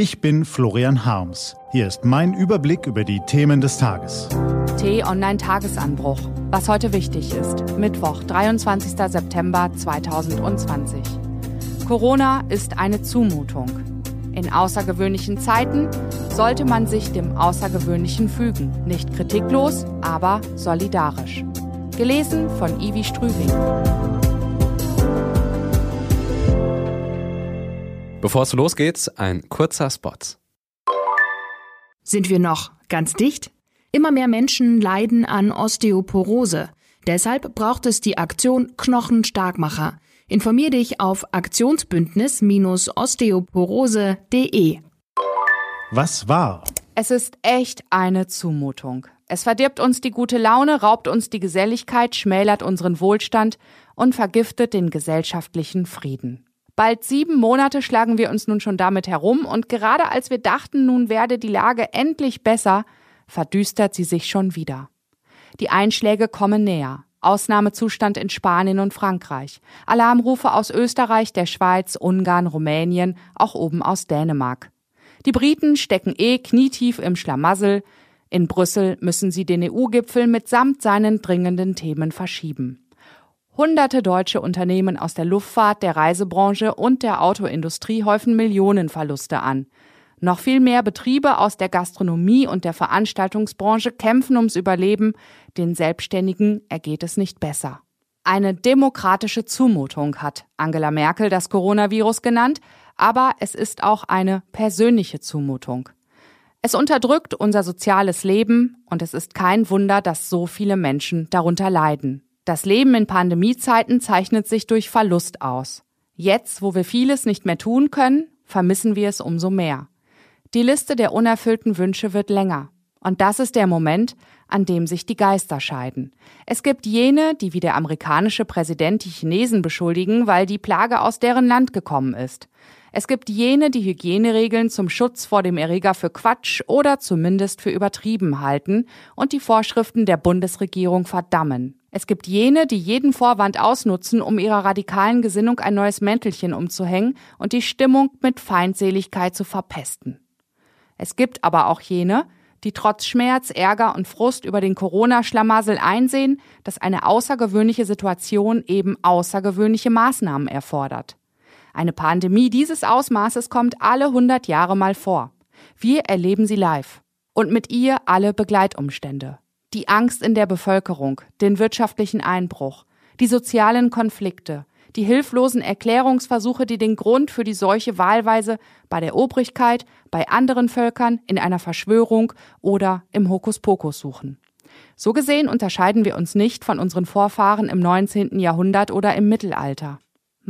Ich bin Florian Harms. Hier ist mein Überblick über die Themen des Tages. T-Online-Tagesanbruch. Was heute wichtig ist. Mittwoch, 23. September 2020. Corona ist eine Zumutung. In außergewöhnlichen Zeiten sollte man sich dem Außergewöhnlichen fügen. Nicht kritiklos, aber solidarisch. Gelesen von Ivi Strüving. Bevor es losgeht, ein kurzer Spot. Sind wir noch ganz dicht? Immer mehr Menschen leiden an Osteoporose. Deshalb braucht es die Aktion Knochenstarkmacher. Informier dich auf aktionsbündnis-osteoporose.de. Was war? Es ist echt eine Zumutung. Es verdirbt uns die gute Laune, raubt uns die Geselligkeit, schmälert unseren Wohlstand und vergiftet den gesellschaftlichen Frieden. Bald sieben Monate schlagen wir uns nun schon damit herum und gerade als wir dachten, nun werde die Lage endlich besser, verdüstert sie sich schon wieder. Die Einschläge kommen näher. Ausnahmezustand in Spanien und Frankreich. Alarmrufe aus Österreich, der Schweiz, Ungarn, Rumänien, auch oben aus Dänemark. Die Briten stecken eh knietief im Schlamassel. In Brüssel müssen sie den EU-Gipfel mitsamt seinen dringenden Themen verschieben. Hunderte deutsche Unternehmen aus der Luftfahrt, der Reisebranche und der Autoindustrie häufen Millionenverluste an. Noch viel mehr Betriebe aus der Gastronomie und der Veranstaltungsbranche kämpfen ums Überleben, den Selbstständigen ergeht es nicht besser. Eine demokratische Zumutung hat Angela Merkel das Coronavirus genannt, aber es ist auch eine persönliche Zumutung. Es unterdrückt unser soziales Leben und es ist kein Wunder, dass so viele Menschen darunter leiden. Das Leben in Pandemiezeiten zeichnet sich durch Verlust aus. Jetzt, wo wir vieles nicht mehr tun können, vermissen wir es umso mehr. Die Liste der unerfüllten Wünsche wird länger. Und das ist der Moment, an dem sich die Geister scheiden. Es gibt jene, die wie der amerikanische Präsident die Chinesen beschuldigen, weil die Plage aus deren Land gekommen ist. Es gibt jene, die Hygieneregeln zum Schutz vor dem Erreger für Quatsch oder zumindest für übertrieben halten und die Vorschriften der Bundesregierung verdammen. Es gibt jene, die jeden Vorwand ausnutzen, um ihrer radikalen Gesinnung ein neues Mäntelchen umzuhängen und die Stimmung mit Feindseligkeit zu verpesten. Es gibt aber auch jene, die trotz Schmerz, Ärger und Frust über den Corona-Schlamassel einsehen, dass eine außergewöhnliche Situation eben außergewöhnliche Maßnahmen erfordert. Eine Pandemie dieses Ausmaßes kommt alle 100 Jahre mal vor. Wir erleben sie live. Und mit ihr alle Begleitumstände die Angst in der Bevölkerung, den wirtschaftlichen Einbruch, die sozialen Konflikte, die hilflosen Erklärungsversuche, die den Grund für die Seuche wahlweise bei der Obrigkeit, bei anderen Völkern, in einer Verschwörung oder im Hokuspokus suchen. So gesehen unterscheiden wir uns nicht von unseren Vorfahren im 19. Jahrhundert oder im Mittelalter.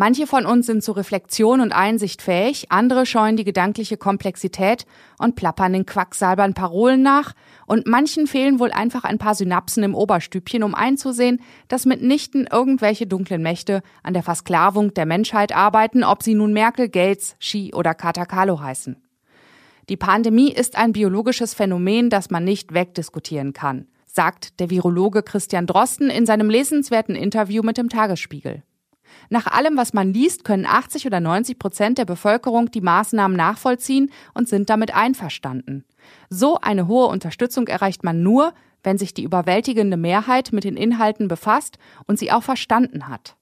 Manche von uns sind zu Reflexion und Einsicht fähig, andere scheuen die gedankliche Komplexität und plappern den Quacksalbern Parolen nach, und manchen fehlen wohl einfach ein paar Synapsen im Oberstübchen, um einzusehen, dass mitnichten irgendwelche dunklen Mächte an der Versklavung der Menschheit arbeiten, ob sie nun Merkel, Gates, Xi oder Katakalo heißen. Die Pandemie ist ein biologisches Phänomen, das man nicht wegdiskutieren kann, sagt der Virologe Christian Drosten in seinem lesenswerten Interview mit dem Tagesspiegel. Nach allem, was man liest, können 80 oder 90 Prozent der Bevölkerung die Maßnahmen nachvollziehen und sind damit einverstanden. So eine hohe Unterstützung erreicht man nur, wenn sich die überwältigende Mehrheit mit den Inhalten befasst und sie auch verstanden hat.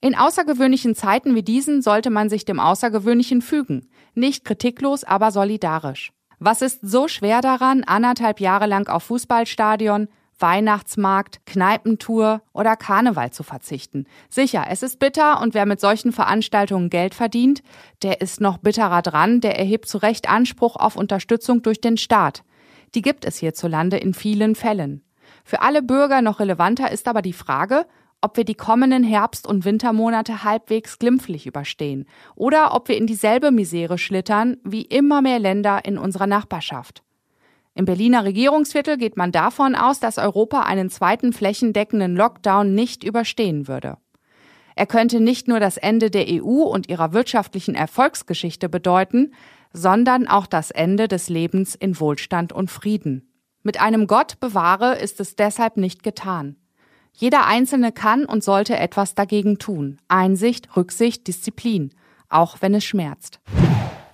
In außergewöhnlichen Zeiten wie diesen sollte man sich dem Außergewöhnlichen fügen, nicht kritiklos, aber solidarisch. Was ist so schwer daran, anderthalb Jahre lang auf Fußballstadion, Weihnachtsmarkt, Kneipentour oder Karneval zu verzichten. Sicher, es ist bitter und wer mit solchen Veranstaltungen Geld verdient, der ist noch bitterer dran, der erhebt zu Recht Anspruch auf Unterstützung durch den Staat. Die gibt es hierzulande in vielen Fällen. Für alle Bürger noch relevanter ist aber die Frage, ob wir die kommenden Herbst- und Wintermonate halbwegs glimpflich überstehen oder ob wir in dieselbe Misere schlittern wie immer mehr Länder in unserer Nachbarschaft. Im Berliner Regierungsviertel geht man davon aus, dass Europa einen zweiten flächendeckenden Lockdown nicht überstehen würde. Er könnte nicht nur das Ende der EU und ihrer wirtschaftlichen Erfolgsgeschichte bedeuten, sondern auch das Ende des Lebens in Wohlstand und Frieden. Mit einem Gott bewahre ist es deshalb nicht getan. Jeder Einzelne kann und sollte etwas dagegen tun. Einsicht, Rücksicht, Disziplin, auch wenn es schmerzt.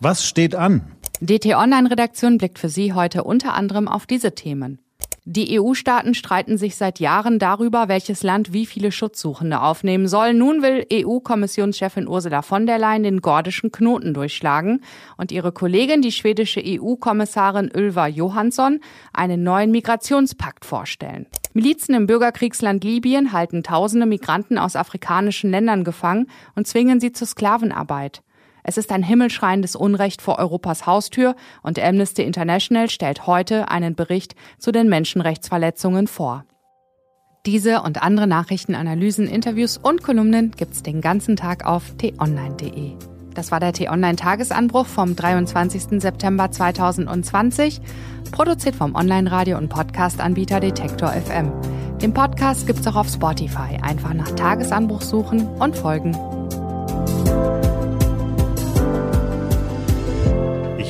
Was steht an? DT Online-Redaktion blickt für Sie heute unter anderem auf diese Themen. Die EU-Staaten streiten sich seit Jahren darüber, welches Land wie viele Schutzsuchende aufnehmen soll. Nun will EU-Kommissionschefin Ursula von der Leyen den gordischen Knoten durchschlagen und ihre Kollegin, die schwedische EU-Kommissarin Ylva Johansson, einen neuen Migrationspakt vorstellen. Milizen im Bürgerkriegsland Libyen halten tausende Migranten aus afrikanischen Ländern gefangen und zwingen sie zur Sklavenarbeit. Es ist ein himmelschreiendes Unrecht vor Europas Haustür und Amnesty International stellt heute einen Bericht zu den Menschenrechtsverletzungen vor. Diese und andere Nachrichten, Analysen, Interviews und Kolumnen gibt's den ganzen Tag auf t-online.de. Das war der T-Online-Tagesanbruch vom 23. September 2020, produziert vom Online-Radio- und Podcast-Anbieter Detektor FM. Den Podcast gibt's auch auf Spotify. Einfach nach Tagesanbruch suchen und folgen.